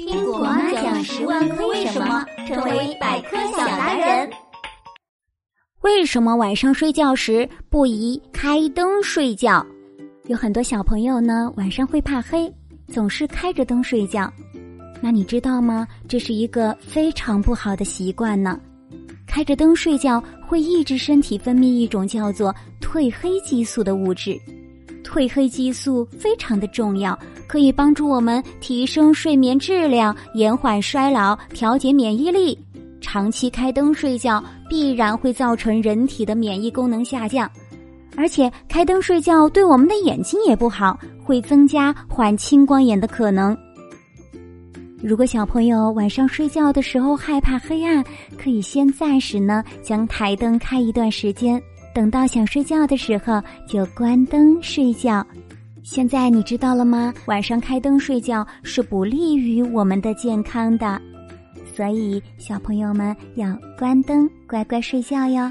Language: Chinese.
听果妈讲十万个为什么，成为百科小达人。为什么晚上睡觉时不宜开灯睡觉？有很多小朋友呢，晚上会怕黑，总是开着灯睡觉。那你知道吗？这是一个非常不好的习惯呢。开着灯睡觉会抑制身体分泌一种叫做褪黑激素的物质。褪黑激素非常的重要，可以帮助我们提升睡眠质量、延缓衰老、调节免疫力。长期开灯睡觉必然会造成人体的免疫功能下降，而且开灯睡觉对我们的眼睛也不好，会增加患青光眼的可能。如果小朋友晚上睡觉的时候害怕黑暗，可以先暂时呢将台灯开一段时间。等到想睡觉的时候，就关灯睡觉。现在你知道了吗？晚上开灯睡觉是不利于我们的健康的，所以小朋友们要关灯，乖乖睡觉哟。